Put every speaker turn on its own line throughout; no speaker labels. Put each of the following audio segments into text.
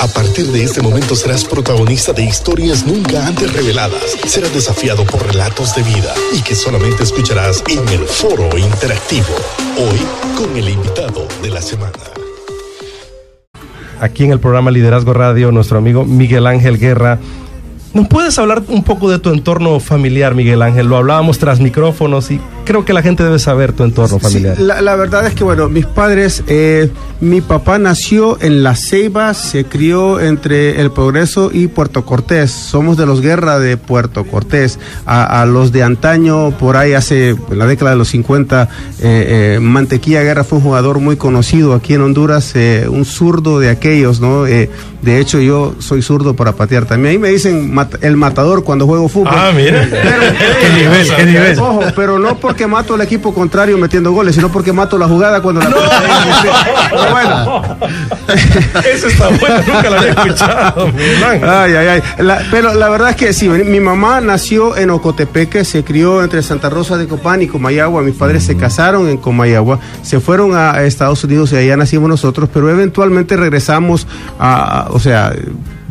A partir de este momento serás protagonista de historias nunca antes reveladas. Serás desafiado por relatos de vida y que solamente escucharás en el foro interactivo. Hoy con el invitado de la semana.
Aquí en el programa Liderazgo Radio, nuestro amigo Miguel Ángel Guerra ¿Nos puedes hablar un poco de tu entorno familiar, Miguel Ángel? Lo hablábamos tras micrófonos y creo que la gente debe saber tu entorno familiar.
la, verdad es que, bueno, mis padres, eh, mi papá nació en La Ceiba, se crió entre El Progreso y Puerto Cortés. Somos de los Guerra de Puerto Cortés. A, los de antaño, por ahí hace, en la década de los 50, eh, eh, Mantequilla Guerra fue un jugador muy conocido aquí en Honduras, un zurdo de aquellos, ¿no? de hecho, yo soy zurdo para patear también. Ahí me dicen el matador cuando juego fútbol.
Ah, mira.
qué nivel, qué nivel. Ojo, pero no porque mato al equipo contrario metiendo goles, sino porque mato la jugada cuando la.
No. bueno. Eso está bueno, nunca lo había escuchado.
Ay, ay, ay. pero la verdad es que sí, mi mamá nació en Ocotepeque, se crió entre Santa Rosa de Copán y Comayagua. Mis padres se casaron en Comayagua, se fueron a Estados Unidos y allá nacimos nosotros, pero eventualmente regresamos a, o sea,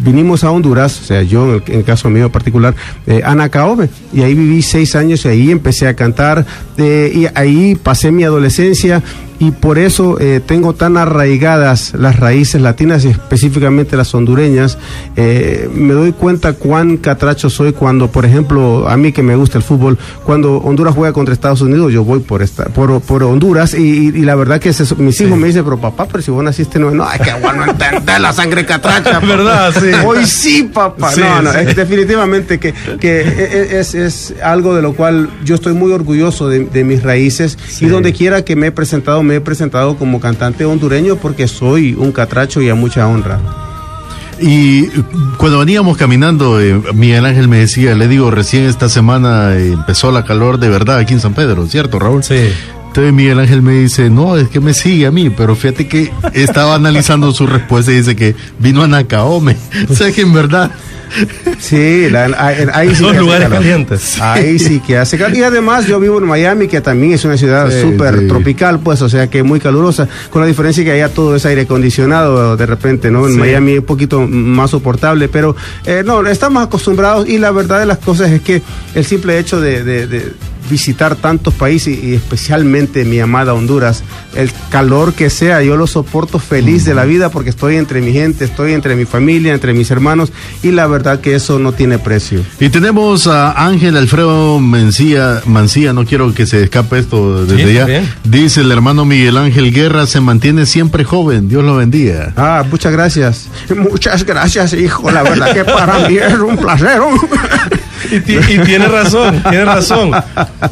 vinimos a Honduras, o sea, yo en el, caso mío particular, eh, a Nacaome, y ahí viví seis años y ahí empecé a cantar, eh, y ahí pasé mi adolescencia y por eso eh, tengo tan arraigadas las raíces latinas y específicamente las hondureñas. Eh, me doy cuenta cuán catracho soy cuando, por ejemplo, a mí que me gusta el fútbol, cuando Honduras juega contra Estados Unidos, yo voy por esta, por, por Honduras y, la verdad que mis hijos me dicen, pero papá, pero si vos naciste no, no, es que bueno entender la sangre catracha.
¿Verdad? Sí.
Hoy sí, papá. no, no, es definitivamente que, que e, e, es, es, algo de lo cual yo estoy muy orgulloso de, mis raíces y donde quiera que me he presentado me he presentado como cantante hondureño porque soy un catracho y a mucha honra.
Y cuando veníamos caminando, eh, Miguel Ángel me decía, le digo, recién esta semana empezó la calor de verdad aquí en San Pedro, ¿cierto, Raúl?
Sí.
Entonces Miguel Ángel me dice, no, es que me sigue a mí, pero fíjate que estaba analizando su respuesta y dice que vino a Nacaome. o sea que en verdad
Sí, ahí, sí
que lugares calientes.
Ahí sí que hace calor. Y además yo vivo en Miami, que también es una ciudad súper tropical, pues, o sea que muy calurosa, con la diferencia que allá todo es aire acondicionado de repente, ¿no? En Miami es un poquito más soportable, pero eh, no, estamos acostumbrados y la verdad de las cosas es que el simple hecho de visitar tantos países y especialmente mi amada Honduras. El calor que sea, yo lo soporto feliz de la vida porque estoy entre mi gente, estoy entre mi familia, entre mis hermanos y la verdad que eso no tiene precio.
Y tenemos a Ángel Alfredo Mancía, Mancía, no quiero que se escape esto desde ya. Dice el hermano Miguel Ángel Guerra se mantiene siempre joven, Dios lo bendiga.
Ah, muchas gracias. Muchas gracias, hijo, la verdad que para mí es un placer.
Y, tiene razón, tiene razón.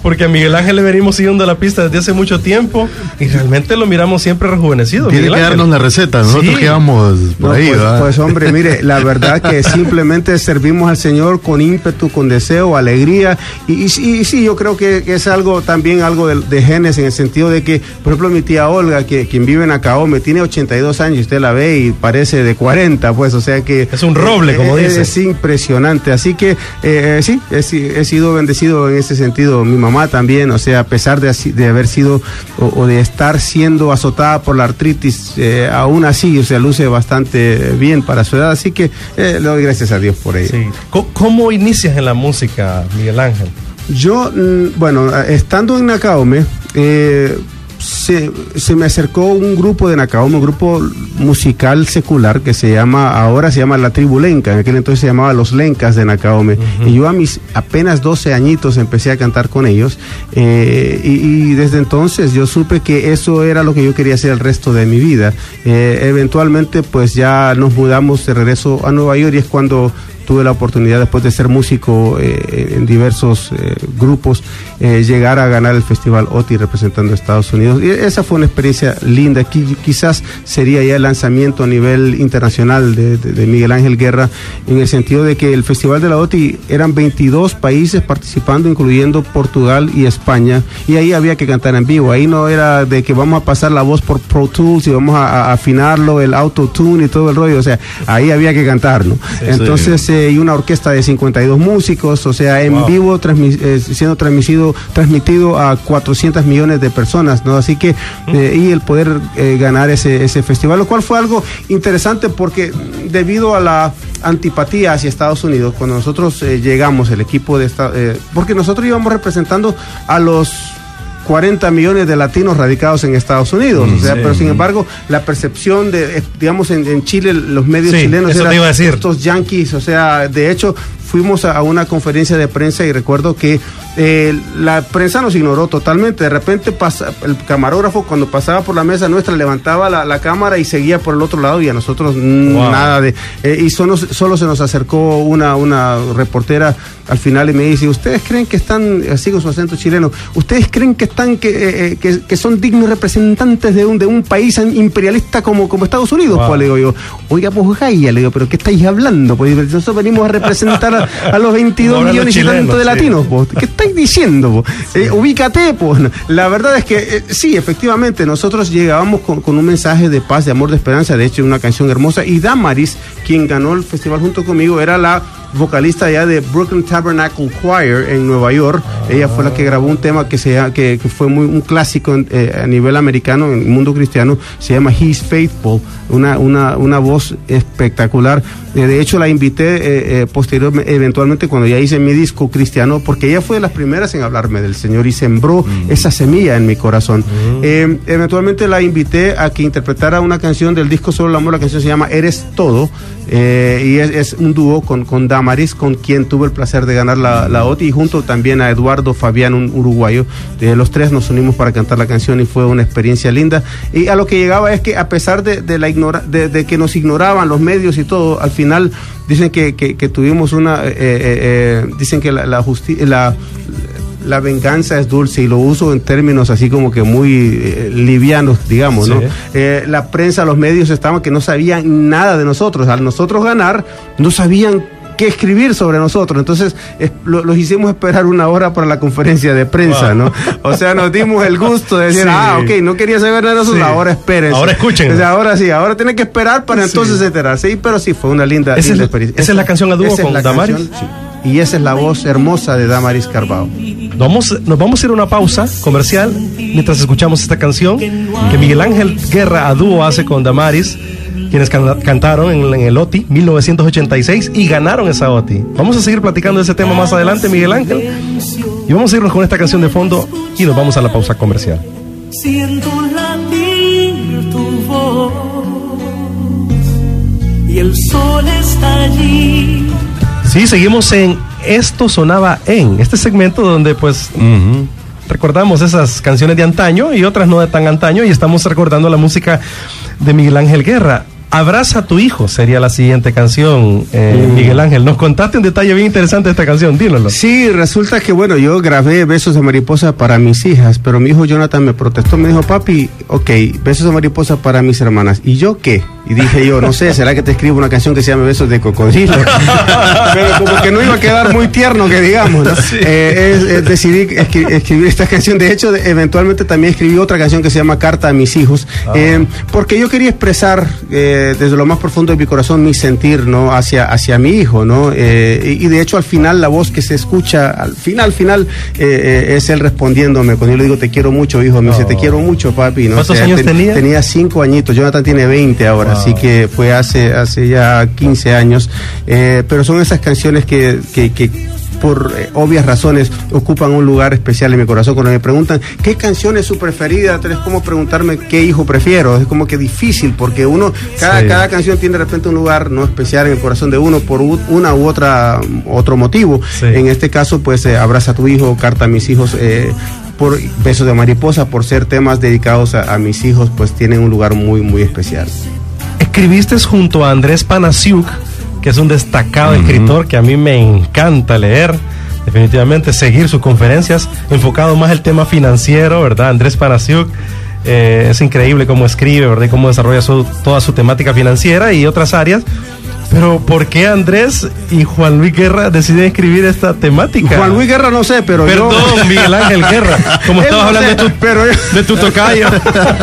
Porque a Miguel Ángel le venimos siguiendo la pista desde hace mucho tiempo y realmente lo miramos siempre rejuvenecido.
Tiene que darnos la receta, nosotros quedamos por ahí.
Pues, pues, hombre, mire, la verdad que simplemente servimos al Señor con ímpetu, con deseo, alegría. Y, sí, yo creo que, es algo también algo de, genes en el sentido de que, por ejemplo, mi tía Olga, que quien vive en Acaome, tiene 82 años, usted la ve y parece de 40, pues, o sea que...
Es un roble, como dice.
Es impresionante. Así que eh, sí, he, sido bendecido en ese sentido. Mi mamá también, o sea, a pesar de, de haber sido o, de estar siendo azotada por la artritis, eh, aún así, o sea, luce bastante bien para su edad. Así que eh, le doy gracias a Dios por ello.
¿Cómo, inicias en la música, Miguel Ángel?
Yo, mm, bueno, estando en Nacaome, eh, se, se, me acercó un grupo de Nacaome, un grupo musical secular que se llama, ahora se llama La Tribu Lenca, en aquel entonces se llamaba Los Lencas de Nacaome. Y yo a mis apenas 12 añitos empecé a cantar con ellos. Eh, y, desde entonces yo supe que eso era lo que yo quería hacer el resto de mi vida. Eh, eventualmente pues ya nos mudamos de regreso a Nueva York y es cuando tuve la oportunidad después de ser músico eh, en diversos eh, grupos, eh, llegar a ganar el Festival OTI representando a Estados Unidos. Y esa fue una experiencia linda. Quizás sería ya el lanzamiento a nivel internacional de, Miguel Ángel Guerra, en el sentido de que el Festival de la OTI eran 22 países participando, incluyendo Portugal y España, y ahí había que cantar en vivo. Ahí no era de que vamos a pasar la voz por Pro Tools y vamos a, afinarlo, el auto tune y todo el rollo. O sea, ahí había que cantar, ¿no? Entonces, y una orquesta de 52 músicos, o sea, en vivo siendo transmitido, transmitido a 400 millones de personas, ¿no? Así que, y el poder ganar ese, ese festival, lo cual fue algo interesante porque debido a la antipatía hacia Estados Unidos, cuando nosotros llegamos, el equipo de esta, porque nosotros íbamos representando a los 40 millones de latinos radicados en Estados Unidos. o sea, pero sin embargo, la percepción de, eh, digamos, en, Chile, los medios chilenos
eran
estos yanquis, o sea, de hecho, fuimos a, una conferencia de prensa y recuerdo que eh, la prensa nos ignoró totalmente. De repente pasa, el camarógrafo cuando pasaba por la mesa nuestra levantaba la, cámara y seguía por el otro lado y a nosotros nada de... Eh, y solo, solo se nos acercó una, una reportera al final y me dice, ¿ustedes creen que están, así con su acento chileno, ¿ustedes creen que están, que, eh, que, son dignos representantes de un, de un país imperialista como, como Estados Unidos? Pues le digo yo, oiga, pues Gaia, le digo, pero ¿qué estáis hablando? Pues nosotros venimos a representar a, los 22 millones y tanto de latinos, pues. ¿qué estáis diciendo? Eh, ubícate, pues. La verdad es que eh, sí, efectivamente, nosotros llegábamos con, con, un mensaje de paz, de amor, de esperanza, de hecho, una canción hermosa, y Damaris, quien ganó el festival junto conmigo, era la vocalista ya de Brooklyn Tabernacle Choir en Nueva York. Ella fue la que grabó un tema que, se, que, que fue muy un clásico eh, a nivel americano, en el mundo cristiano, se llama He's Faithful, una, una, una voz espectacular. Eh, de hecho, la invité eh, posteriormente, eventualmente, cuando ya hice mi disco cristiano, porque ella fue de las primeras en hablarme del Señor y sembró mm. esa semilla en mi corazón. Mm. eventualmente la invité a que interpretara una canción del disco Solo el Amor, la canción se llama Eres Todo, y es, un dúo con, con Maris, con quien tuve el placer de ganar la, la OTI, y junto también a Eduardo Fabián, un uruguayo. De los tres nos unimos para cantar la canción y fue una experiencia linda. Y a lo que llegaba es que a pesar de, la ignora, de, que nos ignoraban los medios y todo, al final dicen que, tuvimos una, eh, eh, eh, dicen que la, la justicia, la, la venganza es dulce y lo uso en términos así como que muy eh, livianos, digamos, ¿no? Eh, la prensa, los medios estaban que no sabían nada de nosotros. Al nosotros ganar, no sabían qué escribir sobre nosotros. Entonces los hicimos esperar una hora para la conferencia de prensa, ¿no? O sea, nos dimos el gusto de decir, ah, ok, no quería saber de nosotros, ahora esperen.
Ahora escuchen.
ahora sí, ahora tienen que esperar para entonces enterarse. Sí, pero sí, fue una linda,
experiencia. Esa es la canción a dúo con Damaris.
Y esa es la voz hermosa de Damaris Carbao.
Vamos, nos vamos a ir a una pausa comercial mientras escuchamos esta canción que Miguel Ángel Guerra a dúo hace con Damaris quienes cantaron en, el OTI 1986 y ganaron esa OTI. Vamos a seguir platicando de ese tema más adelante, Miguel Ángel. Y vamos a irnos con esta canción de fondo y nos vamos a la pausa comercial. Siento latir tu voz y el sol está allí. Sí, seguimos en Esto sonaba en este segmento donde pues recordamos esas canciones de antaño y otras no de tan antaño y estamos recordando la música de Miguel Ángel Guerra. Abraza a tu hijo sería la siguiente canción, eh, Miguel Ángel. Nos contaste un detalle bien interesante de esta canción, dínoslo.
Sí, resulta que, bueno, yo grabé Besos de Mariposa para mis hijas, pero mi hijo Jonathan me protestó, me dijo, papi, ok, Besos de Mariposa para mis hermanas. ¿Y yo qué? Y dije yo, no sé, ¿será que te escribo una canción que se llama Besos de Cocodrilo? pero como que no iba a quedar muy tierno, que digamos. Eh, decidí escribir esta canción. De hecho, eventualmente también escribí otra canción que se llama Carta a mis hijos, ah. eh, porque yo quería expresar desde lo más profundo de mi corazón mi sentir ¿no? hacia, hacia mi hijo. ¿no? Eh, y, de hecho al final la voz que se escucha, al final, final, eh, eh, es él respondiéndome. Cuando yo le digo te quiero mucho, hijo, me dice te quiero mucho, papi. ¿no?
¿Cuántos años tenía?
Tenía cinco añitos, Jonathan tiene 20 ahora, así que fue hace, hace ya 15 años. pero son esas canciones que, que, que por eh, obvias razones ocupan un lugar especial en mi corazón. Cuando me preguntan qué canción es su preferida, es como preguntarme qué hijo prefiero. Es como que difícil porque uno, cada, cada canción tiene de repente un lugar no especial en el corazón de uno por una u otra otro motivo. En este caso, pues eh, abraza a tu hijo, carta a mis hijos. Eh, por Besos de Mariposa, por ser temas dedicados a, mis hijos, pues tienen un lugar muy, muy especial.
Escribiste junto a Andrés Panasiuk que es un destacado escritor que a mí me encanta leer. Definitivamente seguir sus conferencias, enfocado más el tema financiero, ¿verdad? Andrés Panasiuk. Eh, es increíble cómo escribe, ¿verdad? Y cómo desarrolla toda su temática financiera y otras áreas. Pero ¿por qué Andrés y Juan Luis Guerra deciden escribir esta temática?
Juan Luis Guerra no sé, pero
Perdón, Miguel Ángel Guerra. Como estabas hablando de, tu,
pero
de tu tocayo.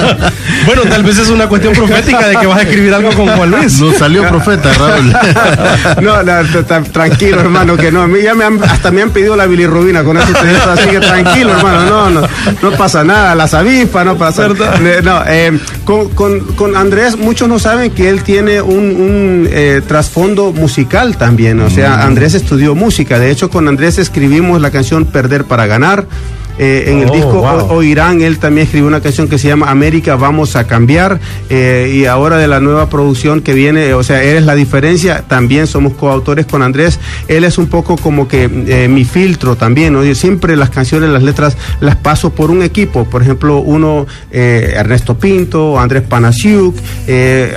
bueno, tal vez es una cuestión profética de que vas a escribir algo con Juan Luis.
No salió profeta, Raúl.
no, no tranquilo, hermano, que no. A mí ya me han, hasta me han pedido la bilirrubina con eso. Así que tranquilo, hermano. No, no, no pasa nada. Las avispas, no pasa nada. No, eh, con, con, con, Andrés, muchos no saben que él tiene un, un eh, trasfondo musical también. O sea, mm. Andrés estudió música. De hecho, con Andrés escribimos la canción Perder para Ganar. Eh, en el oh, disco Oirán, él también escribió una canción que se llama América Vamos a Cambiar. Eh, y ahora de la nueva producción que viene, o sea, Eres la diferencia, también somos coautores con Andrés. Él es un poco como que eh, mi filtro también. ¿no? Yo siempre las canciones, las letras, las paso por un equipo. Por ejemplo, uno, Ernesto Pinto, Andrés Panasiuk.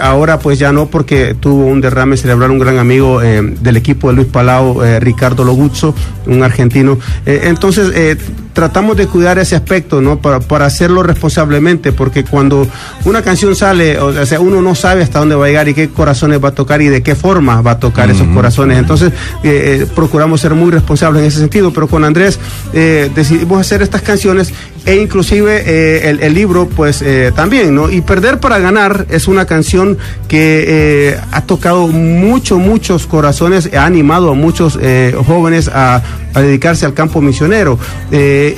ahora pues ya no porque tuvo un derrame cerebral un gran amigo del equipo de Luis Palau, Ricardo Loguzzo, un argentino. entonces, tratamos de cuidar ese aspecto, ¿no? Para, para, hacerlo responsablemente, porque cuando una canción sale, o sea, uno no sabe hasta dónde va a llegar y qué corazones va a tocar y de qué forma va a tocar esos corazones. Entonces, eh, eh, procuramos ser muy responsables en ese sentido, pero con Andrés eh, decidimos hacer estas canciones e inclusive el, libro, pues también, ¿no? Y Perder para Ganar es una canción que ha tocado mucho, muchos corazones, ha animado a muchos jóvenes a, dedicarse al campo misionero. Eh,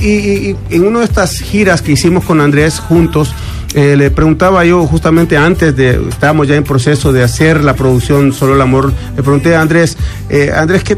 y, en una de estas giras que hicimos con Andrés juntos, eh, le preguntaba yo justamente antes de, estábamos ya en proceso de hacer la producción Solo el Amor, le pregunté a Andrés, eh, Andrés, ¿qué,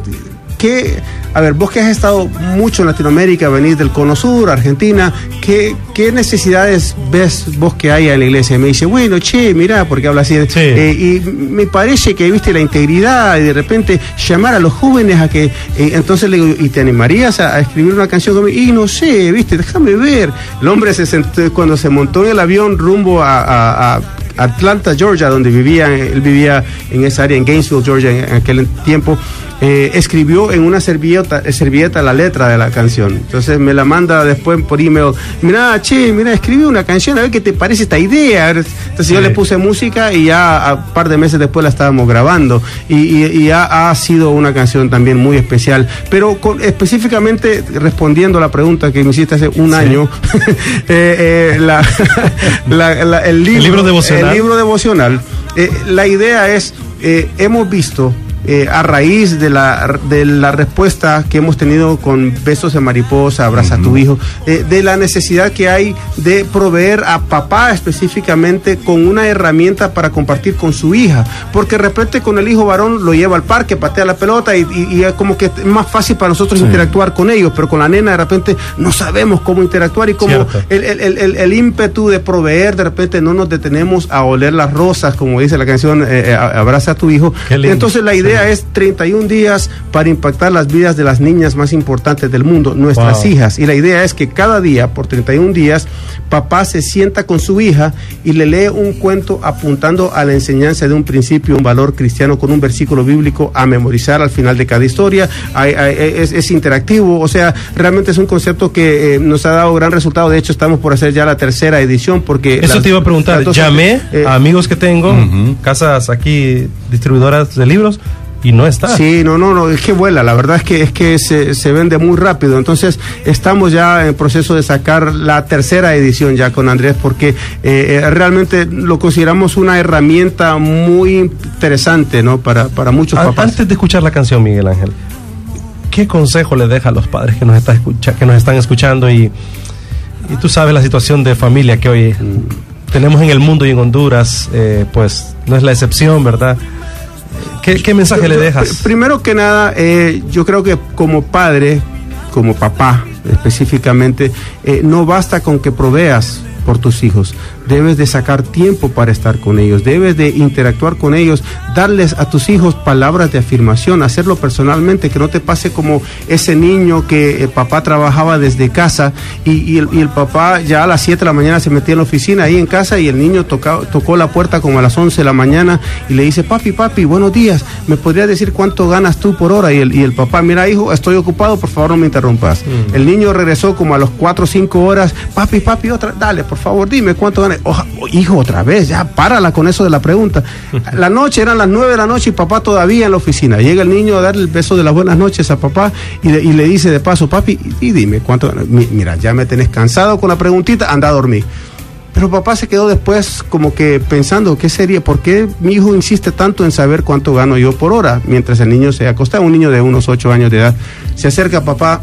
¿qué, a ver, vos que has estado mucho en Latinoamérica, venís del Cono Sur, Argentina, ¿qué, qué necesidades ves vos que hay en la iglesia? Y me dice, bueno, che, mira, porque habla así. Eh, y me parece que viste la integridad y de repente llamar a los jóvenes a que. Eh, entonces le digo, ¿y te animarías a, escribir una canción conmigo? Y no sé, viste, déjame ver. El hombre se sentó, cuando se montó en el avión rumbo a, Atlanta, Georgia, donde vivía, él vivía en esa área, en Gainesville, Georgia, en aquel tiempo. Eh, escribió en una servilleta, eh, servilleta la letra de la canción. Entonces me la manda después por email. Mira, che, mira, escribí una canción, a ver qué te parece esta idea. Entonces yo le puse música y ya un par de meses después la estábamos grabando. Y, ha, sido una canción también muy especial. Pero específicamente respondiendo a la pregunta que me hiciste hace un año, eh, el, libro, devocional. El libro devocional la idea es, hemos visto eh, a raíz de la, de la respuesta que hemos tenido con Besos de Mariposa, Abraza a tu hijo, eh, de la necesidad que hay de proveer a papá específicamente con una herramienta para compartir con su hija, porque de repente con el hijo varón lo lleva al parque, patea la pelota y, es como que es más fácil para nosotros interactuar con ellos, pero con la nena de repente no sabemos cómo interactuar y como el, el, el, ímpetu de proveer, de repente no nos detenemos a oler las rosas, como dice la canción eh, Abraza a tu hijo. Entonces la idea es 31 días para impactar las vidas de las niñas más importantes del mundo, nuestras hijas. Y la idea es que cada día, por 31 días, papá se sienta con su hija y le lee un cuento apuntando a la enseñanza de un principio, un valor cristiano con un versículo bíblico a memorizar al final de cada historia. es, interactivo, o sea, realmente es un concepto que eh, nos ha dado gran resultado. De hecho, estamos por hacer ya la tercera edición porque...
Eso te iba a preguntar. Llamé eh, a amigos que tengo, casas aquí distribuidoras de libros y no está.
Sí, no, no, no, es que vuela, la verdad es que es que se, se, vende muy rápido. Entonces, estamos ya en proceso de sacar la tercera edición ya con Andrés, porque eh, eh, realmente lo consideramos una herramienta muy interesante, ¿no? Para, para muchos papás.
Antes de escuchar la canción, Miguel Ángel, ¿qué consejo le deja a los padres que nos, está escucha, que nos están escuchando y, y tú sabes la situación de familia que hoy mm. tenemos en el mundo y en Honduras, eh, pues no es la excepción, ¿verdad? ¿Qué, mensaje le dejas?
Primero que nada, eh, yo creo que como padre, como papá específicamente, eh, no basta con que proveas por tus hijos debes de sacar tiempo para estar con ellos, debes de interactuar con ellos, darles a tus hijos palabras de afirmación, hacerlo personalmente, que no te pase como ese niño que el papá trabajaba desde casa y, el, papá ya a las 7 de la mañana se metía en la oficina ahí en casa y el niño tocó la puerta como a las 11 de la mañana y le dice, papi, papi, buenos días, ¿me podría decir cuánto ganas tú por hora? Y el, y el papá, mira hijo, estoy ocupado, por favor no me interrumpas. Mm. El niño regresó como a las 4 o 5 horas, papi, papi, otra, dale, por favor, dime cuánto ganas me, hijo, otra vez, ya párala con eso de la pregunta. La noche eran las nueve de la noche y papá todavía en la oficina. Llega el niño a darle el beso de las buenas noches a papá y, le dice de paso, papi, y, dime cuánto, mira, ya me tenés cansado con la preguntita, anda a dormir. Pero papá se quedó después como que pensando, ¿qué sería? ¿Por qué mi hijo insiste tanto en saber cuánto gano yo por hora? Mientras el niño se acosta, un niño de unos ocho años de edad, se acerca a papá,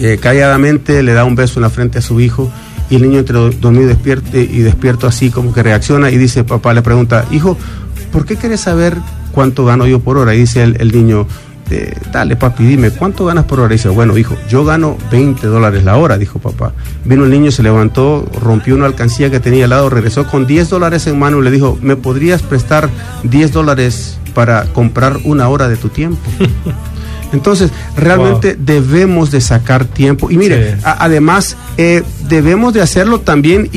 eh, calladamente le da un beso en la frente a su hijo y el niño entre dormido despierto y despierto así como que reacciona y dice, papá le pregunta, hijo, ¿por qué quieres saber cuánto gano yo por hora? Y dice el, niño, eh, dale papi, dime, ¿cuánto ganas por hora? Y dice, bueno, hijo, yo gano 20 dólares la hora, dijo papá. Vino el niño, se levantó, rompió una alcancía que tenía al lado, regresó con 10 dólares en mano y le dijo, ¿me podrías prestar 10 dólares para comprar una hora de tu tiempo? Entonces, realmente debemos de sacar tiempo. Y mire, además, eh, debemos de hacerlo también,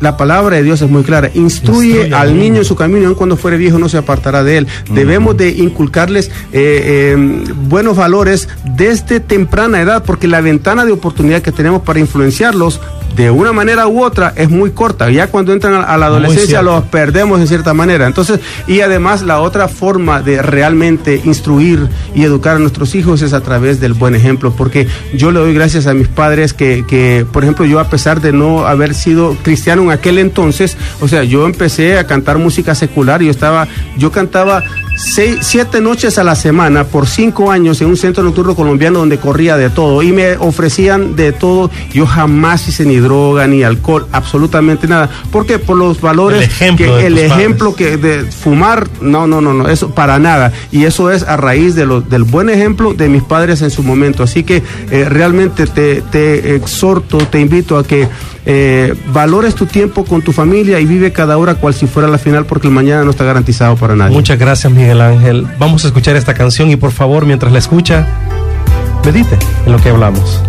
la palabra de Dios es muy clara, instruye, al niño en su camino, aun cuando fuere viejo no se apartará de él. Debemos de inculcarles eh, em, buenos valores desde temprana edad, porque la ventana de oportunidad que tenemos para influenciarlos de una manera u otra es muy corta. Ya cuando entran a, la adolescencia los perdemos de cierta manera. Entonces, y además la otra forma de realmente instruir y educar a nuestros hijos es a través del buen ejemplo, porque yo le doy gracias a mis padres que, que por ejemplo, yo a pesar de no haber sido cristiano en aquel entonces, o sea, yo empecé a cantar música secular, yo estaba, yo cantaba seis, siete noches a la semana por cinco años en un centro nocturno colombiano donde corría de todo y me ofrecían de todo. Yo jamás hice ni droga ni alcohol, absolutamente nada. ¿Por qué? Por los valores, el ejemplo, que, el ejemplo que de fumar, no, no, no, no, eso para nada. Y eso es a raíz de lo, del buen ejemplo de mis padres en su momento. Así que eh, realmente te, te exhorto, te invito a que eh, valores tu tiempo con tu familia y vive cada hora cual si fuera la final porque el mañana no está garantizado para nadie.
Muchas gracias Miguel Ángel. Vamos a escuchar esta canción y por favor mientras la escucha, medite en lo que hablamos.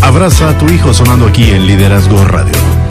Abraza a tu hijo sonando aquí en Liderazgo Radio.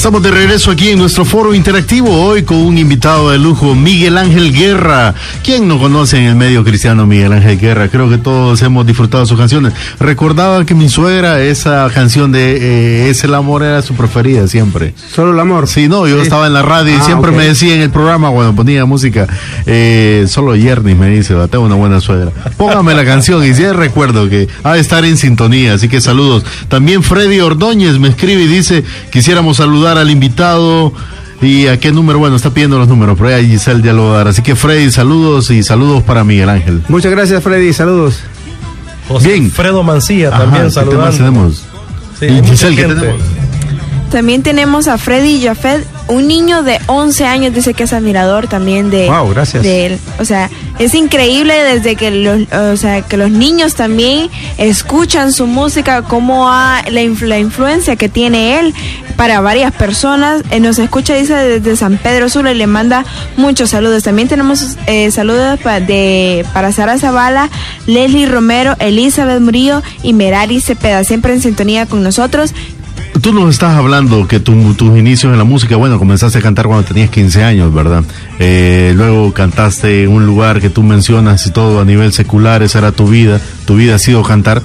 Estamos de regreso aquí en nuestro foro interactivo hoy con un invitado de lujo, Miguel Ángel Guerra. ¿Quién no conoce en el medio cristiano Miguel Ángel Guerra? Creo que todos hemos disfrutado sus canciones. Recordaba que mi suegra, esa canción de eh, Es el amor era su preferida siempre.
¿Solo el amor?
Sí, no, yo estaba en la radio y ah, siempre me decía en el programa cuando ponía música, eh, solo Yerny me dice, tengo una buena suegra. Póngame la canción y sí recuerdo que ha de estar en sintonía, así que saludos. También Freddy Ordóñez me escribe y dice, quisiéramos saludar al invitado. ¿Y a qué número? Bueno, está pidiendo los números, pero ahí Giselle ya lo va a dar. Así que Freddy, saludos y saludos para Miguel Ángel.
Muchas gracias, Freddy, saludos.
Bien. Fredo Mancía también saludando.
¿Y Giselle qué tenemos?
También tenemos a Freddy Jafet, un niño de 11 años, dice que es admirador también de, de él. O sea, es increíble desde que los, o sea, que los niños también escuchan su música, cómo la, la, influencia que tiene él para varias personas. Eh, nos escucha, dice, desde San Pedro Sula y le manda muchos saludos. También tenemos eh, saludos de, para Sara Zavala, Leslie Romero, Elizabeth Murillo y Merari Cepeda, siempre en sintonía con nosotros.
Tú nos estás hablando que tus inicios en la música, bueno, comenzaste a cantar cuando tenías 15 años, ¿verdad? Eh, luego cantaste en un lugar que tú mencionas y todo a nivel secular, esa era tu vida, tu vida ha sido cantar.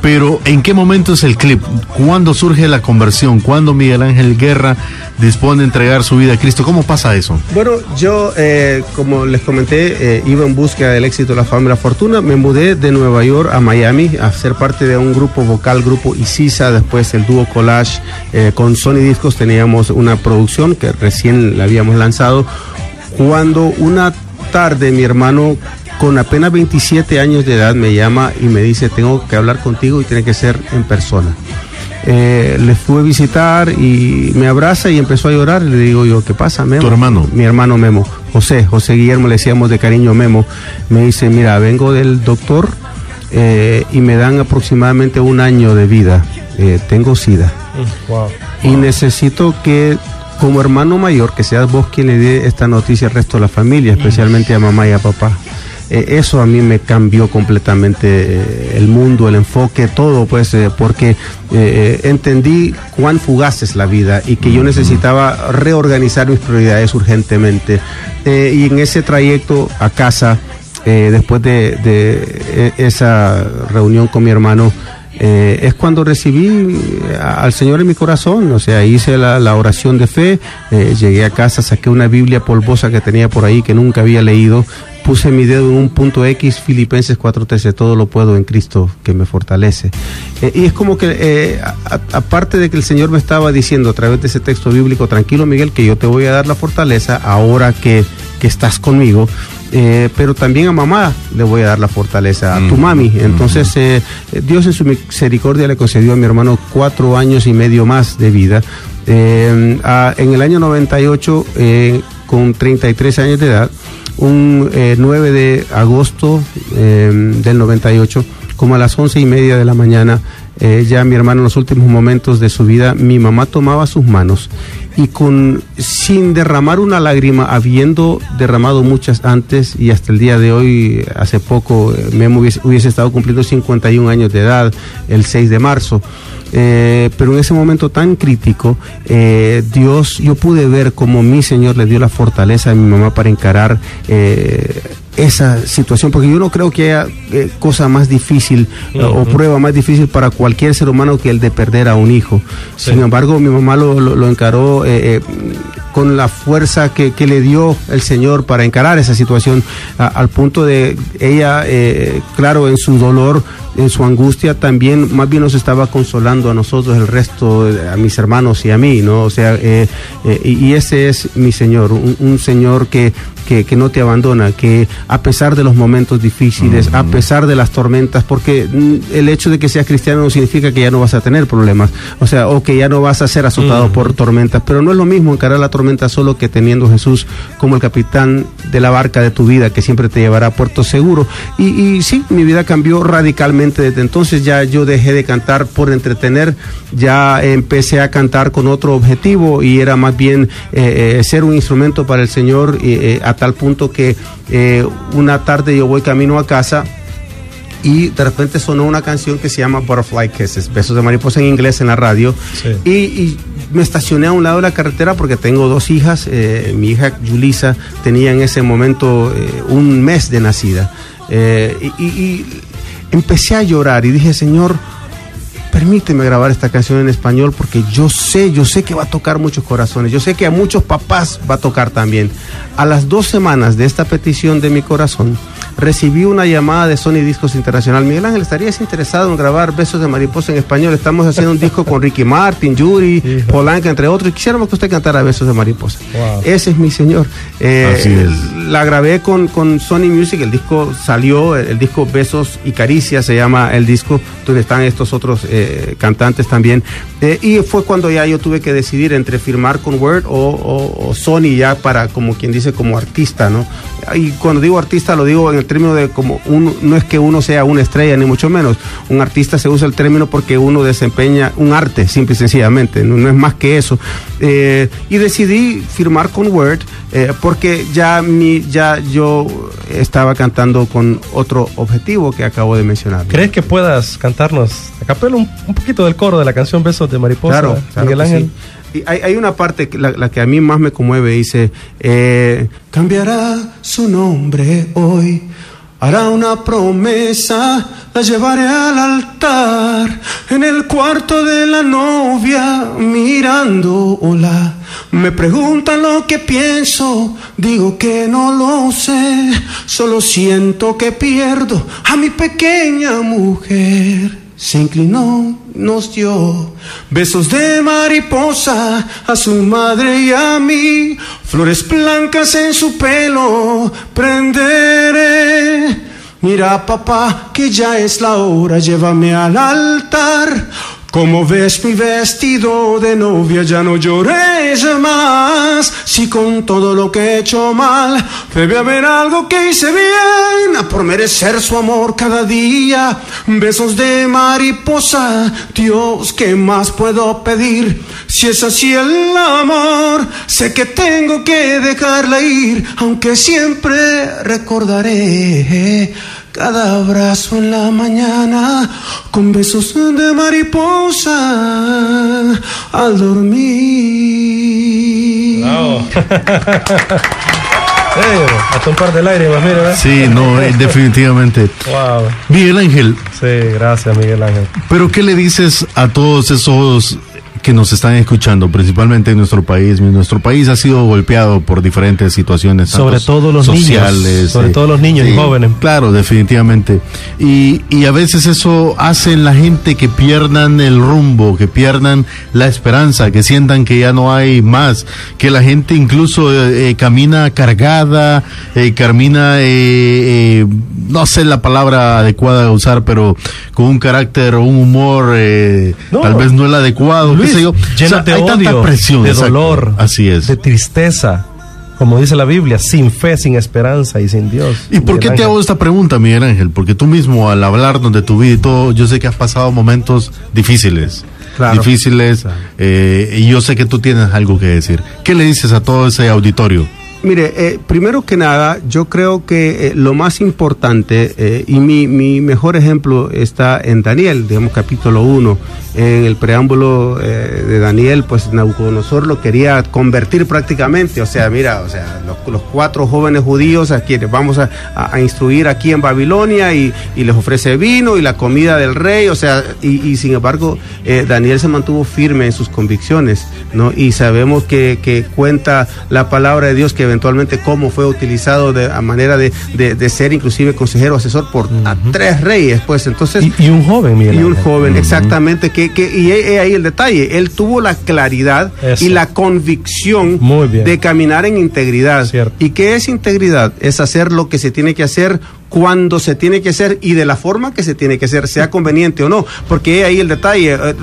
Pero ¿en qué momento es el clip? ¿Cuándo surge la conversión? ¿Cuándo Miguel Ángel Guerra dispone de entregar su vida a Cristo? ¿Cómo pasa eso?
Bueno, yo, eh, como les comenté, eh, iba en búsqueda del éxito, la fama y la fortuna. Me mudé de Nueva York a Miami a ser parte de un grupo vocal, grupo Isisa, después el dúo Collage. Con Sony Discos teníamos una producción que recién la habíamos lanzado. Cuando una tarde mi hermano con apenas 27 años de edad me llama y me dice, tengo que hablar contigo y tiene que ser en persona. eh, le fui a visitar y me abraza y empezó a llorar. Le digo yo, ¿qué pasa, Memo?
¿Tu hermano?
Mi hermano Memo, José, José Guillermo, le decíamos de cariño Memo. Me dice, mira, vengo del doctor eh, y me dan aproximadamente un año de vida. Eh, tengo SIDA. Mm, y necesito que como hermano mayor, que seas vos quien le dé esta noticia al resto de la familia, especialmente a mamá y a papá. Eh, eso a mí me cambió completamente eh, el mundo, el enfoque, todo, pues, eh, porque entendí cuán fugaz es la vida y que yo necesitaba reorganizar mis prioridades urgentemente. y en ese trayecto a casa, después de, esa reunión con mi hermano, es cuando recibí al Señor en mi corazón, o sea, hice la, oración de fe, llegué a casa, saqué una Biblia polvosa que tenía por ahí que nunca había leído, puse mi dedo en un punto X, Filipenses 4:13, todo lo puedo en Cristo que me fortalece. Eh, y es como que, eh, aparte de que el Señor me estaba diciendo a través de ese texto bíblico, tranquilo Miguel, que yo te voy a dar la fortaleza ahora que, estás conmigo, eh, pero también a mamá le voy a dar la fortaleza, a tu mm. mami. Entonces, Dios en su misericordia le concedió a mi hermano cuatro años y medio más de vida. en el año 98, con 33 años de edad, un 9 eh, de agosto eh, del 98, como a las once y media de la mañana, eh, ya mi hermano en los últimos momentos de su vida, mi mamá tomaba sus manos y con sin derramar una lágrima, habiendo derramado muchas antes y hasta el día de hoy, hace poco, Memo hubiese, hubiese estado cumpliendo 51 años de edad el 6 de marzo. Eh, pero en ese momento tan crítico, eh, Dios, yo pude ver cómo mi Señor le dio la fortaleza a mi mamá para encarar eh, esa situación, porque yo no creo que haya cosa más difícil o prueba más difícil para cualquier ser humano que el de perder a un hijo. Sin embargo, mi mamá lo, lo, encaró con la fuerza que, que, le dio el Señor para encarar esa situación, al punto de ella, claro, en su dolor, en su angustia también más bien nos estaba consolando a nosotros, el resto, a mis hermanos y a mí, ¿no? O sea, eh, eh, y ese es mi Señor, un, Señor que, que, no te abandona, que a pesar de los momentos difíciles, a pesar de las tormentas, porque el hecho de que seas cristiano no significa que ya no vas a tener problemas, o sea, o que ya no vas a ser azotado por tormentas, pero no es lo mismo encarar la tormenta solo que teniendo Jesús como el capitán de la barca de tu vida, que siempre te llevará a puerto seguro. Y, y sí, mi vida cambió radicalmente desde entonces. Ya yo dejé de cantar por entretener, ya empecé a cantar con otro objetivo y era más bien eh, eh, ser un instrumento para el Señor eh, a tal punto que una tarde yo voy camino a casa y de repente sonó una canción que se llama Butterfly Kisses, Besos de Mariposa en inglés en la radio. Y, me estacioné a un lado de la carretera porque tengo dos hijas. mi hija Julisa tenía en ese momento un mes de nacida. y, empecé a llorar y dije, Señor, permíteme grabar esta canción en español porque yo sé, yo sé que va a tocar muchos corazones, yo sé que a muchos papás va a tocar también. A las dos semanas de esta petición de mi corazón, recibí una llamada de Sony Discos Internacional. Miguel Ángel, ¿estarías interesado en grabar Besos de Mariposa en español? Estamos haciendo un disco con Ricky Martin, Yuri, Polanca, entre otros, y quisiéramos que usted cantara Besos de Mariposa. Ese es mi señor. Eh, la grabé con, con Sony Music, el disco salió, el, disco Besos y Caricias se llama el disco, donde están estos otros eh, cantantes también. Eh, y fue cuando ya yo tuve que decidir entre firmar con Word o, o Sony ya para, como quien dice, como artista, ¿no? Y cuando digo artista lo digo en el término de como uno, no es que uno sea una estrella, ni mucho menos. Un artista se usa el término porque uno desempeña un arte, simple y sencillamente, no, es más que eso. Eh, y decidí firmar con Word eh, porque ya, mi, ya yo estaba cantando con otro objetivo que acabo de mencionar.
¿Crees que puedas cantarnos a capela un, poquito del coro de la canción Besos de Mariposa,
claro, Miguel Ángel? Y hay, hay, una parte, la, la, que a mí más me conmueve, dice, eh, cambiará su nombre hoy hará una promesa, la llevaré al altar, en el cuarto de la novia, mirando hola. Me preguntan lo que pienso, digo que no lo sé, solo siento que pierdo a mi pequeña mujer se inclinó, nos dio besos de mariposa a su madre y a mí, flores blancas en su pelo, prenderé. Mira papá, que ya es la hora, llévame al altar
Como ves mi vestido de novia, ya no llores más. Si con todo lo que he hecho mal, debe haber algo que hice bien por merecer su amor cada día. Besos de mariposa, Dios, ¿qué más puedo pedir? Si es así el amor, sé que tengo que dejarla ir, aunque siempre recordaré cada abrazo en la mañana con besos de mariposa al dormir.
hasta un par de lágrimas, mira.
Sí, no, eh, definitivamente.
Wow.
Miguel Ángel.
Sí, gracias, Miguel Ángel.
Pero, ¿qué le dices a todos esos que nos están escuchando, principalmente en nuestro país. Nuestro país ha sido golpeado por diferentes situaciones,
sobre todo los sociales, sobre eh, todo los niños y jóvenes.
Claro, definitivamente. Y, y a veces eso hace en la gente que pierdan el rumbo, que pierdan la esperanza, que sientan que ya no hay más, que la gente incluso eh, eh, camina cargada, camina, no sé la palabra adecuada a usar, pero con un carácter o un humor tal vez no el adecuado
llena de odio, presión, de dolor,
así es.
de tristeza. Como dice la Biblia, sin fe, sin esperanza y sin Dios.
¿Y por qué te hago esta pregunta, Miguel Ángel? Porque tú mismo, al hablarnos de tu vida y todo, yo sé que has pasado momentos difíciles. Difíciles. Eh, y yo sé que tú tienes algo que decir. ¿Qué le dices a todo ese auditorio?
Mire, eh, primero que nada, yo creo que eh, lo más importante, eh, y mi, mi, mejor ejemplo está en Daniel, digamos capítulo 1, en el preámbulo de Daniel, pues Nabucodonosor lo quería convertir prácticamente, o sea, mira, o sea, los, cuatro jóvenes judíos a quienes vamos a, instruir aquí en Babilonia y, les ofrece vino y la comida del rey, o sea, y, sin embargo, Daniel se mantuvo firme en sus convicciones, ¿no? Y sabemos que, que cuenta la palabra de Dios que eventualmente cómo fue utilizado de, a manera de, de, ser inclusive consejero asesor por tres reyes, pues entonces...
Y, un joven,
Y un joven, exactamente, que, que, y ahí el detalle, él tuvo la claridad y la convicción de caminar en integridad. ¿Y qué es integridad? Es hacer lo que se tiene que hacer cuando se tiene que hacer y de la forma que se tiene que hacer, sea conveniente o no, porque ahí el detalle, eh,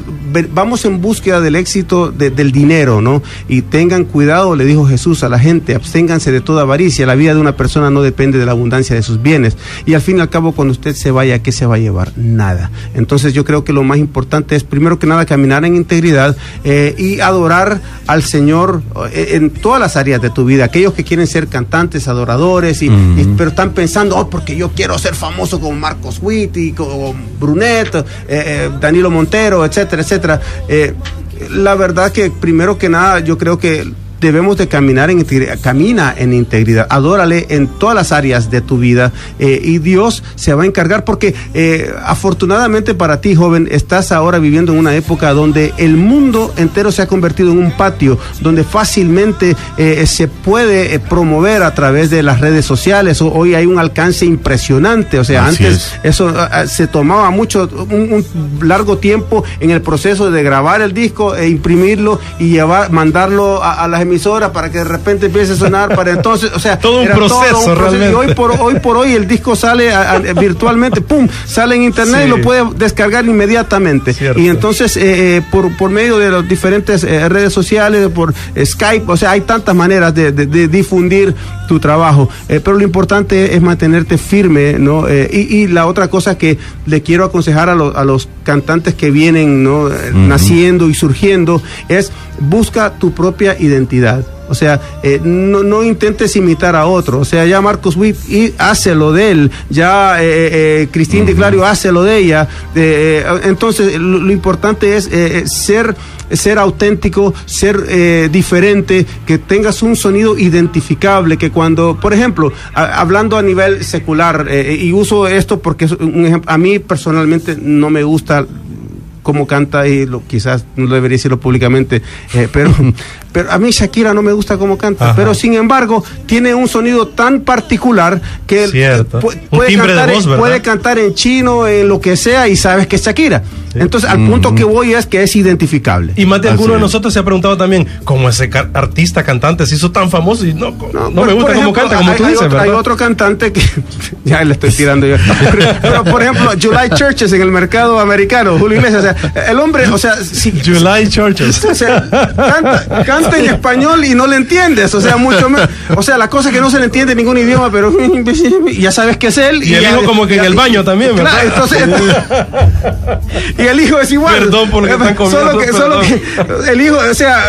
vamos en búsqueda del éxito del dinero, ¿no? Y tengan cuidado, le dijo Jesús a la gente, absténganse de toda avaricia, la vida de una persona no depende de la abundancia de sus bienes, y al fin y al cabo cuando usted se vaya, ¿qué se va a llevar? Nada. Entonces yo creo que lo más importante es, primero que nada, caminar en integridad eh, y adorar al Señor eh, en todas las áreas de tu vida, aquellos que quieren ser cantantes, adoradores, y, pero están pensando, oh, porque yo quiero ser famoso como Marcos Witt como Brunet, eh, eh, Danilo Montero, etcétera, etcétera. La verdad que primero que nada yo creo que debemos de caminar en integridad, camina en integridad, adórale en todas las áreas de tu vida eh, y Dios se va a encargar porque eh, afortunadamente para ti joven estás ahora viviendo en una época donde el mundo entero se ha convertido en un patio donde fácilmente eh, se puede promover a través de las redes sociales. Hoy hay un alcance impresionante. O sea antes eso se tomaba mucho un, largo tiempo en el proceso de grabar el disco e imprimirlo y llevar mandarlo a, a las emisora para que de repente empiece a sonar para entonces, o sea,
todo un, proceso,
Y hoy por hoy por hoy el disco sale virtualmente, pum, sale en internet y lo puede descargar inmediatamente. Y entonces eh, eh, por, por medio de las diferentes eh, redes sociales, por Skype, o sea, hay tantas maneras de, difundir tu trabajo, pero lo importante es mantenerte firme, ¿no? Y, la otra cosa que le quiero aconsejar a, a los cantantes que vienen, ¿no? Naciendo y surgiendo es busca tu propia identidad. O sea, eh, no, no, intentes imitar a otro. O sea, ya Marcos Witt y hace lo de él. Ya eh, eh, Cristín de Clario hace lo de ella. entonces, lo, importante es ser, ser auténtico, ser diferente, que tengas un sonido identificable. Que cuando, por ejemplo, hablando a nivel secular, y uso esto porque es un ejemplo, a mí personalmente no me gusta cómo canta y lo, quizás no debería decirlo públicamente, eh, pero, pero a mí Shakira no me gusta cómo canta, pero sin embargo tiene un sonido tan particular que puede, cantar, en, puede cantar en chino, en lo que sea y sabes que es Shakira. Entonces al punto que voy es que es identificable.
Y más de alguno de nosotros se ha preguntado también cómo ese artista cantante se hizo tan famoso y no, no, me gusta cómo canta, como tú dices.
Otro, hay otro cantante que ya le estoy tirando yo. pero por ejemplo, July Churches en el mercado americano, Julio Iglesias, sea, el hombre, o sea, si,
July Churches.
O sea, canta, en español y no le entiendes, o sea, mucho menos. O sea, la cosa es que no se le entiende ningún idioma, pero ya sabes que es él.
Y, el hijo como que en el baño también,
¿verdad? Claro, entonces, y el hijo es igual.
Perdón por lo que están comiendo.
Solo que, solo que el hijo, o sea,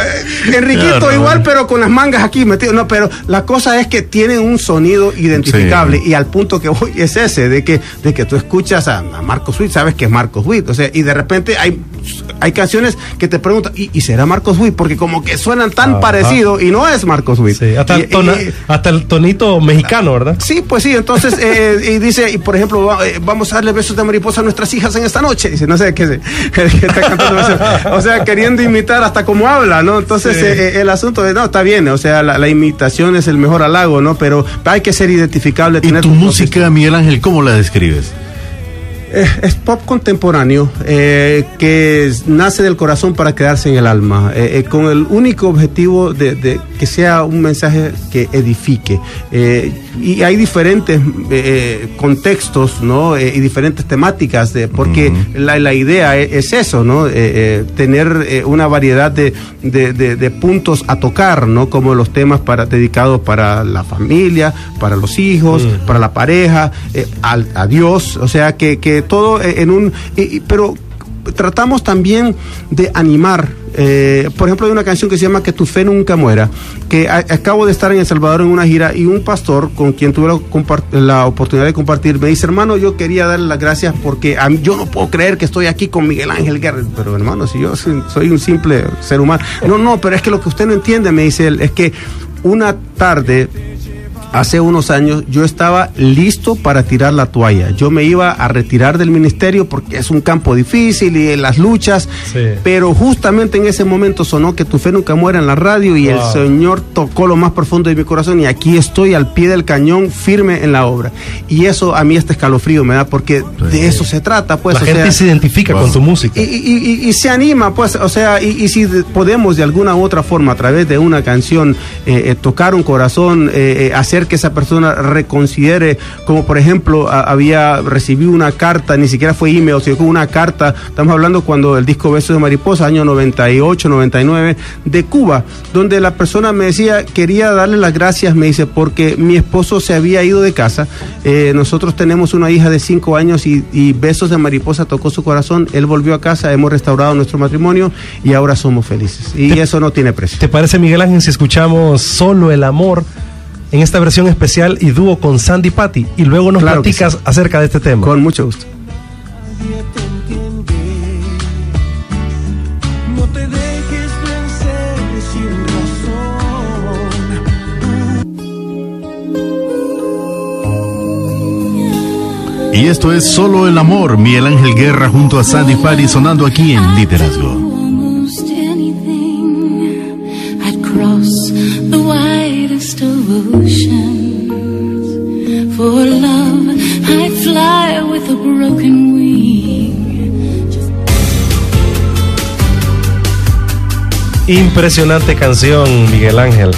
Enriquito igual, pero con las mangas aquí metido. No, pero la cosa es que tienen un sonido identificable y al punto que voy es ese, de que, de que tú escuchas a, Marcos Witt, sabes que es Marcos Witt, o sea, y de repente hay, hay canciones que te preguntan, ¿y, será Marcos Witt? Porque como que suenan tan parecidos y no es Marcos Witt.
hasta, el tonito mexicano, ¿verdad?
Sí, pues sí, entonces, eh, y dice, y por ejemplo, eh, vamos a darle besos de mariposa a nuestras hijas en esta noche, dice, no sé qué, está cantando, o sea, queriendo imitar hasta como habla, ¿no? Entonces, eh, el asunto de, no, está bien, o sea, la, imitación es el mejor halago, ¿no? Pero hay que ser identificable.
¿Y tu música, Miguel Ángel, cómo la describes?
Es pop contemporáneo eh, que nace del corazón para quedarse en el alma, eh, eh, con el único objetivo de, que sea un mensaje que edifique. y hay diferentes contextos ¿no? y diferentes temáticas, de, porque la, la, idea e, es, eso, ¿no? tener una variedad de, de, puntos a tocar, ¿no? como los temas para, dedicados para la familia, para los hijos, para la pareja, a Dios, o sea que, que todo eh, en un... pero tratamos también de animar. Eh, por ejemplo, hay una canción que se llama Que tu fe nunca muera, que acabo de estar en El Salvador en una gira y un pastor con quien tuve la, oportunidad de compartir me dice, hermano, yo quería darle las gracias porque yo no puedo creer que estoy aquí con Miguel Ángel Guerra. Pero hermano, si yo soy un simple ser humano. No, no, pero es que lo que usted no entiende, me dice él, es que una tarde hace unos años yo estaba listo para tirar la toalla. Yo me iba a retirar del ministerio porque es un campo difícil y en las luchas, pero justamente en ese momento sonó que tu fe nunca muera en la radio y el Señor tocó lo más profundo de mi corazón y aquí estoy al pie del cañón firme en la obra. Y eso a mí este escalofrío me da porque de eso se trata, pues.
La gente se identifica con tu música.
Y, se anima, pues, o sea, y, si podemos de alguna u otra forma a través de una canción eh, eh, tocar un corazón, eh, hacer que esa persona reconsidere, como por ejemplo había recibido una carta, ni siquiera fue email, sino una carta, estamos hablando cuando el disco Besos de Mariposa, año 98, 99, de Cuba, donde la persona me decía, quería darle las gracias, me dice, porque mi esposo se había ido de casa, eh, nosotros tenemos una hija de cinco años y, y Besos de Mariposa tocó su corazón, él volvió a casa, hemos restaurado nuestro matrimonio y ahora somos felices. Y eso no tiene precio.
¿Te parece, Miguel Ángel, si escuchamos solo el amor? En esta versión especial y dúo con Sandy Patty y luego nos platicas acerca de este tema.
Con mucho gusto.
Y esto es Solo el Amor, Miguel Ángel Guerra junto a Sandy Patty sonando aquí en Liderazgo.
Impresionante canción, Miguel Ángel.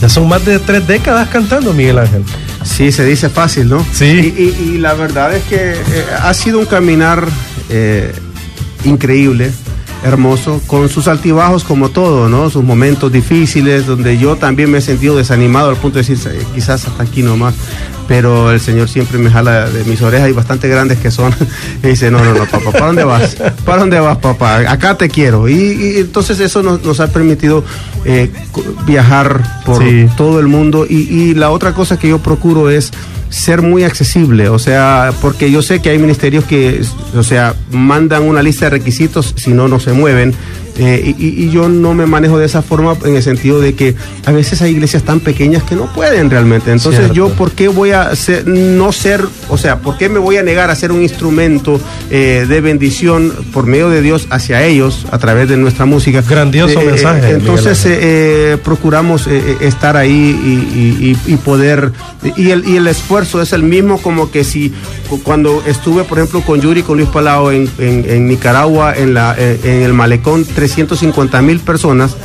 Ya son más de tres décadas cantando, Miguel Ángel.
Sí, se dice fácil, ¿no?
Sí.
Y, la verdad es que eh, ha sido un caminar eh, increíble hermoso, con sus altibajos como todo, ¿no? Sus momentos difíciles, donde yo también me he sentido desanimado al punto de decir, quizás hasta aquí nomás, pero el Señor siempre me jala de mis orejas y bastante grandes que son, y dice, no, no, no, papá, ¿para dónde vas? ¿Para dónde vas, papá? Acá te quiero. Y, entonces eso nos, ha permitido eh, viajar por todo el mundo y, y la otra cosa que yo procuro es ser muy accesible, o sea, porque yo sé que hay ministerios que, o sea, mandan una lista de requisitos, si no, no se mueven. Eh, y, yo no me manejo de esa forma en el sentido de que a veces hay iglesias tan pequeñas que no pueden realmente. Entonces yo, ¿por qué voy a no ser, o sea, por qué me voy a negar a ser un instrumento eh, de bendición por medio de Dios hacia ellos a través de nuestra música?
Grandioso eh, mensaje.
entonces procuramos estar ahí y, poder, y el, y el esfuerzo es el mismo como que si cuando estuve, por ejemplo, con Yuri, con Luis Palau en, en, Nicaragua, en, la, en el malecón, 350 mil personas,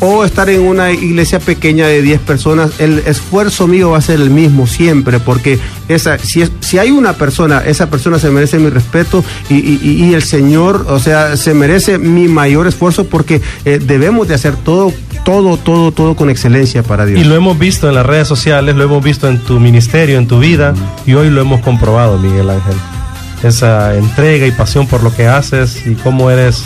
o estar en una iglesia pequeña de 10 personas, el esfuerzo mío va a ser el mismo siempre, porque esa, si, si hay una persona, esa persona se merece mi respeto y, el Señor, o sea, se merece mi mayor esfuerzo porque eh, debemos de hacer todo, todo, todo, todo con excelencia para Dios.
Y lo hemos visto en las redes sociales, lo hemos visto en tu ministerio, en tu vida, y hoy lo hemos comprobado, Miguel Ángel. Esa entrega y pasión por lo que haces y cómo eres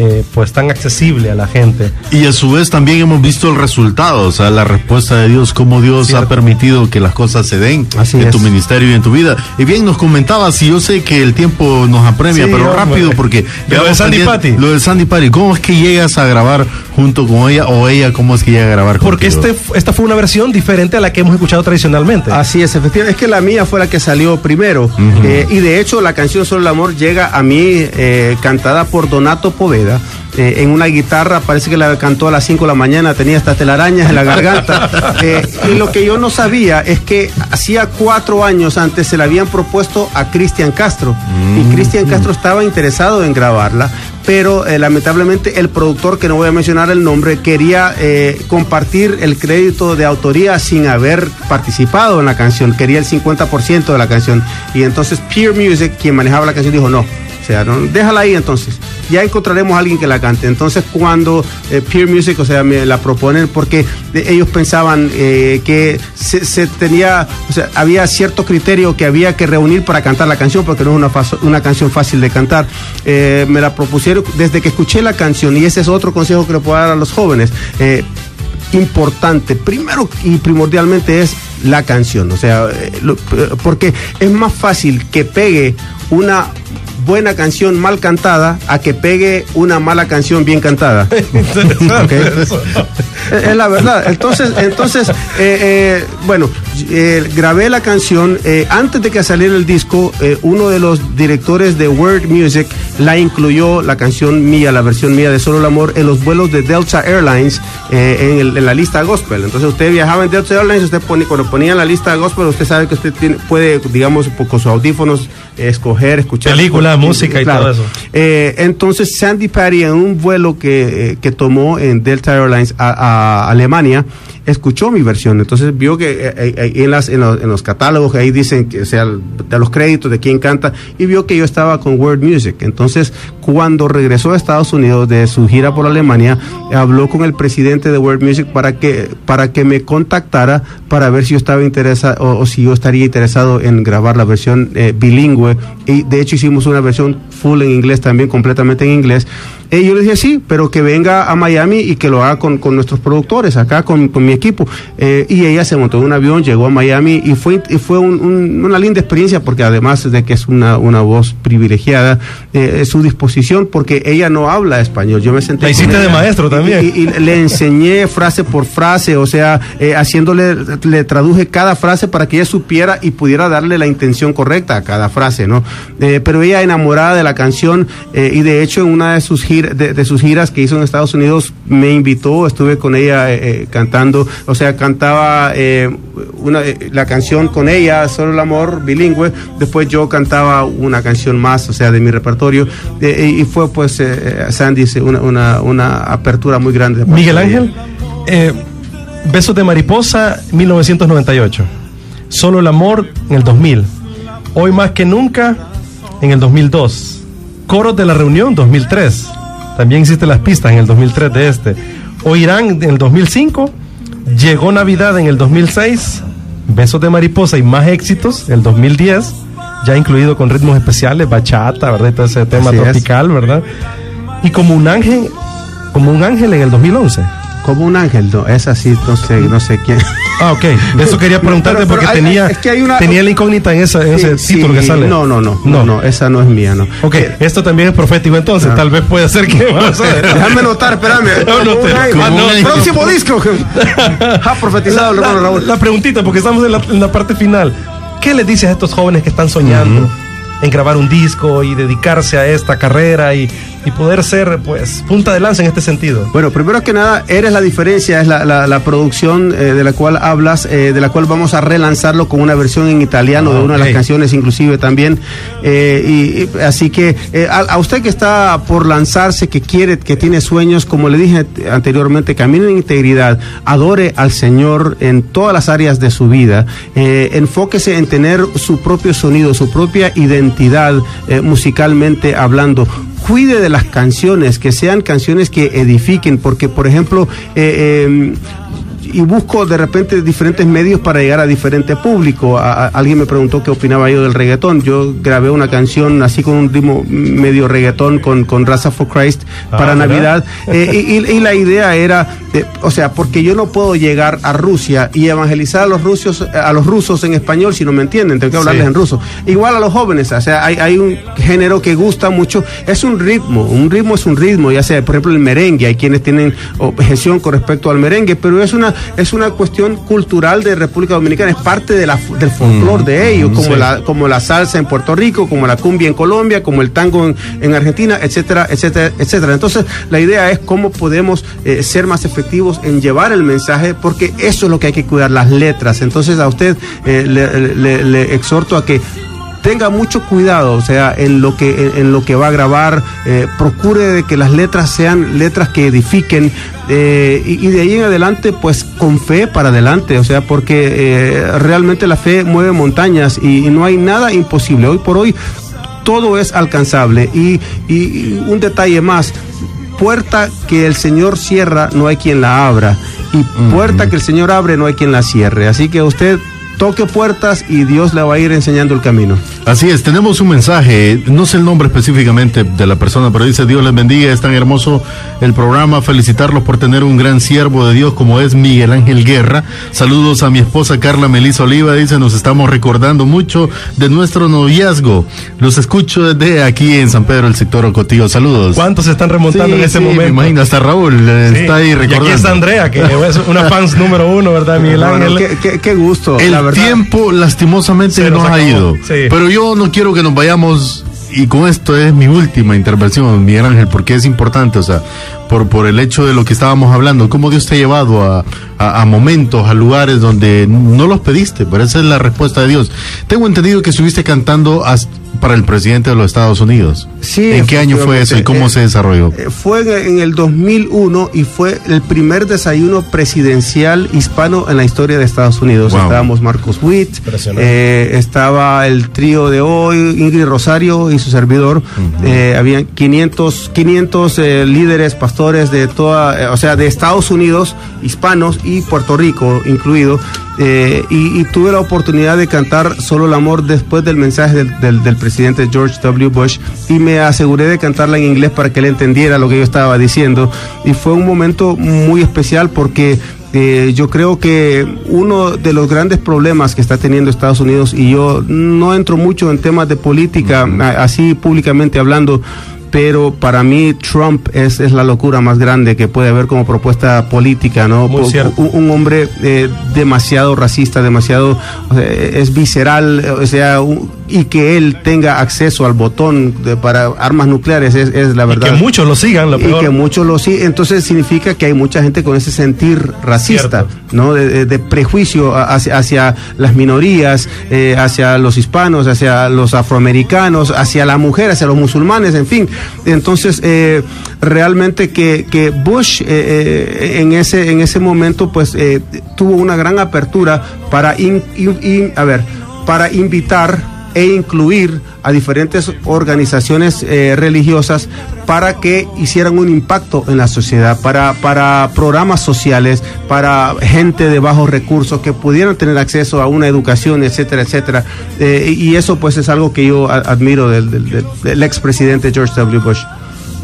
eh, pues tan accesible a la gente.
Y a su vez también hemos visto el resultado, o sea, la respuesta de Dios, cómo Dios ha permitido que las cosas se den en tu ministerio y en tu vida. Y bien, nos comentabas, y yo sé que el tiempo nos apremia, pero rápido, porque...
Lo de Sandy Patty.
Lo de Sandy Patty, ¿cómo es que llegas a grabar junto con ella o ella, cómo es que llega a grabar
Porque este, esta fue una versión diferente a la que hemos escuchado tradicionalmente.
Así es, efectivamente. Es que la mía fue la que salió primero. Eh, y de hecho, la canción Solo el Amor llega a mí eh, cantada por Donato Poveda eh, en una guitarra, parece que la cantó a las 5 de la mañana, tenía hasta telarañas en la garganta. Eh, y lo que yo no sabía es que hacía cuatro años antes se la habían propuesto a Cristian Castro. Y mm. Cristian Castro estaba interesado en grabarla, pero eh, lamentablemente el productor, que no voy a mencionar el nombre, quería compartir el crédito de autoría sin haber participado en la canción, quería el 50% de la canción. Y entonces Peer Music, quien manejaba la canción, dijo, no, déjala ahí entonces ya encontraremos a alguien que la cante. Entonces cuando eh, Peer Music, o sea, me la proponen porque ellos pensaban eh, que se, tenía, o sea, había cierto criterio que había que reunir para cantar la canción porque no es una, una canción fácil de cantar. Eh, me la propusieron desde que escuché la canción y ese es otro consejo que le puedo dar a los jóvenes importante, primero y primordialmente es la canción, o sea, porque es más fácil que pegue una buena canción mal cantada a que pegue una mala canción bien cantada. es la verdad. Entonces, entonces eh, eh, bueno, eh, grabé la canción antes de que saliera el disco. uno de los directores de Word Music la incluyó, la canción mía, la versión mía de Solo el Amor, en los vuelos de Delta Airlines en, la lista gospel. Entonces, usted viajaba en Delta Airlines, usted pone, cuando ponía la lista gospel, usted sabe que usted puede, digamos, con sus audífonos escoger, escuchar.
Película, música y todo eso.
Eh, entonces, Sandy Patty, en un vuelo que, eh, que tomó en Delta Airlines a, a Alemania, escuchó mi versión. Entonces vio que eh, eh, eh, en, las, en, los, catálogos ahí dicen que sea de los créditos de quién canta y vio que yo estaba con World Music. Entonces cuando regresó a Estados Unidos de su gira por Alemania, habló con el presidente de World Music para que, para que me contactara para ver si yo estaba interesado o, si yo estaría interesado en grabar la versión bilingüe. Y de hecho hicimos una versión full en inglés también, completamente en inglés. Y yo le dije sí, pero que venga a Miami y que lo haga con, nuestros productores, acá con, mi equipo. Eh, y ella se montó en un avión, llegó a Miami y fue, y fue una linda experiencia porque además de que es una, una voz privilegiada, eh, su disposición porque ella no habla español. Yo me senté...
La hiciste de maestro también.
Y, le enseñé frase por frase, o sea, eh, haciéndole, le traduje cada frase para que ella supiera y pudiera darle la intención correcta a cada frase, ¿no? pero ella enamorada de la canción y de hecho en una de sus giras de, sus giras que hizo en Estados Unidos, me invitó, estuve con ella eh, eh, cantando, o sea, cantaba eh, una, la canción con ella, Solo el Amor, bilingüe, después yo cantaba una canción más, o sea, de mi repertorio, y fue pues, Sandy, una, una, una, apertura muy grande.
Miguel Ángel, Besos de Mariposa, 1998. Solo el Amor, en el 2000. Hoy más que nunca, en el 2002. Coros de la Reunión, 2003. También existen las pistas en el 2003 de este. Oirán en el 2005. Llegó Navidad en el 2006. Besos de Mariposa y más éxitos, el 2010. Ya incluido con ritmos especiales, bachata, ¿verdad? todo ese tema tropical, ¿verdad? Y como un ángel, como un ángel en el 2011
como un ángel, no, es así, no sé, no sé quién.
Ah, ok, eso quería preguntarte porque tenía, tenía la incógnita en, esa, en ese título que sale.
No, no, no, no, no, esa no es mía, no.
Ok, esto también es profético entonces, ah. tal vez puede ser que...
Déjame notar, espérame. No, el próximo disco. ha profetizado
la,
hermano Raúl.
La preguntita, porque estamos en la, parte final. ¿Qué les dices a estos jóvenes que están soñando? en grabar un disco y dedicarse a esta carrera y, y poder ser pues punta de lanza en este sentido?
Bueno, primero que nada, Eres la diferencia, es la, producción eh, de la cual hablas, eh, de la cual vamos a relanzarlo con una versión en italiano de una de las canciones inclusive también. Eh, y, así que a, usted que está por lanzarse, que quiere, que tiene sueños, como le dije anteriormente, camine en integridad, adore al Señor en todas las áreas de su vida, enfóquese en tener su propio sonido, su propia identidad musicalmente hablando cuide de las canciones, que sean canciones que edifiquen, porque por ejemplo, eh, eh, y busco de repente diferentes medios para llegar a diferente público. alguien me preguntó qué opinaba yo del reggaetón. Yo grabé una canción así con un ritmo medio reggaetón con, con Raza for Christ ah, para Navidad. Eh, y, la idea era, eh, o sea, porque yo no puedo llegar a Rusia y evangelizar a los rusos, a los rusos en español si no me entienden, tengo que hablarles en ruso. Igual a los jóvenes, o sea, hay, hay un género que gusta mucho, es un ritmo, un ritmo es un ritmo, ya sea, por ejemplo, el merengue, hay quienes tienen objeción con respecto al merengue, pero es una es una cuestión cultural de República Dominicana, es parte de la, del folclore de mm, ellos, como, la, como la salsa en Puerto Rico, como la cumbia en Colombia, como el tango en, Argentina, etcétera, etcétera, etcétera. Entonces, la idea es cómo podemos eh, ser más efectivos en llevar el mensaje, porque eso es lo que hay que cuidar, las letras. Entonces, a usted eh, le exhorto a que tenga mucho cuidado, o sea, en lo que, en, lo que va a grabar, eh, procure de que las letras sean letras que edifiquen eh, y, de ahí en adelante, pues con fe para adelante, o sea, porque realmente la fe mueve montañas y, no hay nada imposible. Hoy por hoy todo es alcanzable y un detalle más, puerta que el Señor cierra, no hay quien la abra. Y puerta que el Señor abre, no hay quien la cierre. Así que usted toque puertas y Dios le va a ir enseñando el camino.
Así es, tenemos un mensaje, no sé el nombre específicamente de la persona, pero dice Dios les bendiga, es tan hermoso el programa, felicitarlos por tener un gran siervo de Dios como es Miguel Ángel Guerra. Saludos a mi esposa Carla Melisa Oliva, dice, nos estamos recordando mucho de nuestro noviazgo. Los escucho desde aquí en San Pedro, el sector Ocotillo. Saludos.
¿Cuántos se están remontando en este momento? Me
imagino, hasta Raúl eh, está ahí recordando. Y aquí
está Andrea, que es una fans número uno, ¿verdad, Miguel Ángel?
qué, gusto.
El tiempo lastimosamente nos, ha ido. Pero yo no quiero que nos vayamos y con esto es mi última intervención, Miguel Ángel, porque es importante, o sea, por, por el hecho de lo que estábamos hablando, cómo Dios te ha llevado a, a, momentos, a lugares donde no los pediste, pero esa es la respuesta de Dios. Tengo entendido que estuviste cantando para el presidente de los Estados Unidos.
Sí.
¿En qué año fue eso y cómo eh, se desarrolló?
Eh, fue en el 2001 y fue el primer desayuno presidencial hispano en la historia de Estados Unidos. Estábamos Marcos Witt, eh, estaba el trío de hoy, Ingrid Rosario y su servidor. habían 500, 500 líderes, pastores de toda, o sea, de Estados Unidos, hispanos y Puerto Rico incluido. y, tuve la oportunidad de cantar Solo el Amor después del mensaje del, del presidente George W. Bush y me aseguré de cantarla en inglés para que él entendiera lo que yo estaba diciendo. Y fue un momento muy especial porque eh, yo creo que uno de los grandes problemas que está teniendo Estados Unidos, y yo no entro mucho en temas de política, así públicamente hablando, pero para mí Trump es, es, la locura más grande que puede haber como propuesta política, ¿no? Un, hombre eh, demasiado racista, demasiado, es visceral, o sea, y que él tenga acceso al botón para armas nucleares es, es la verdad.
Y que muchos lo sigan, lo
peor. Y que muchos lo sigan, entonces significa que hay mucha gente con ese sentir racista, ¿no? De, prejuicio hacia, hacia, las minorías, eh, hacia los hispanos, hacia los afroamericanos, hacia la mujer, hacia los musulmanes, en fin. Entonces, eh, realmente que, que Bush eh, en, ese, en ese momento pues tuvo una gran apertura para, a ver, para invitar e incluir a diferentes organizaciones eh, religiosas para que hicieran un impacto en la sociedad, para, para programas sociales, para gente de bajos recursos que pudieran tener acceso a una educación, etcétera, etcétera. Eh, y eso pues es algo que yo admiro del, del, del expresidente George W. Bush.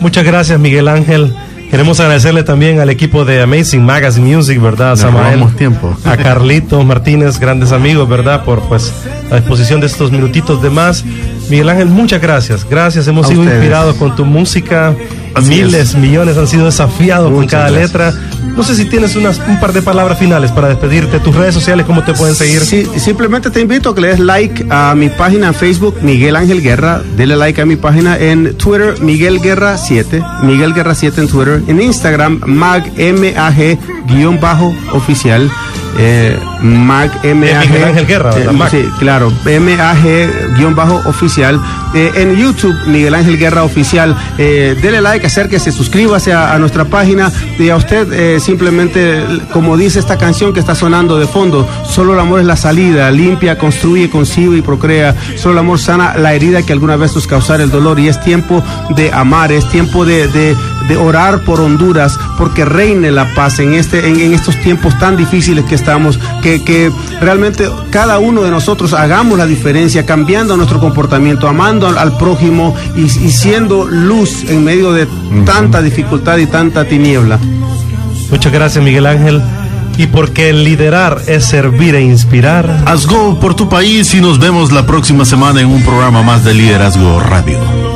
Muchas gracias, Miguel Ángel. Queremos agradecerle también al equipo de Amazing Magazine Music, ¿verdad?
Samael, tiempo.
A Carlito Martínez, grandes amigos, ¿verdad? Por pues la exposición de estos minutitos de más. Miguel Ángel, muchas gracias. Gracias, hemos sido inspirados con tu música Miles, millones han sido desafiados con cada letra. No sé si tienes unas, un par de palabras finales para despedirte. Tus redes sociales, ¿cómo te pueden seguir?
Sí, simplemente te invito a que le des like a mi página en Facebook, Miguel Ángel Guerra. Dele like a mi página en Twitter, Miguel Guerra 7. Miguel Guerra 7 en Twitter. En Instagram, mag, M-A-G, guion bajo oficial. Eh, Mag
Miguel Ángel Guerra,
eh, Sí, claro, MAG guion bajo oficial. Eh, en YouTube, Miguel Ángel Guerra Oficial. Eh, dele like, acérquese, suscríbase a, a nuestra página. Y a usted eh, simplemente, como dice esta canción que está sonando de fondo, solo el amor es la salida, limpia, construye, concibe y procrea. Solo el amor sana la herida que alguna vez nos causara el dolor. Y es tiempo de amar, es tiempo de, de, de orar por Honduras, porque reine la paz en, este, en, en estos tiempos tan difíciles que estamos, que, que realmente cada uno de nosotros hagamos la diferencia, cambiando nuestro comportamiento, amando al, al prójimo y, y, siendo luz en medio de uh -huh. tanta dificultad y tanta tiniebla.
Muchas gracias, Miguel Ángel. Y porque liderar es servir e inspirar.
Haz go por tu país y nos vemos la próxima semana en un programa más de Liderazgo Radio.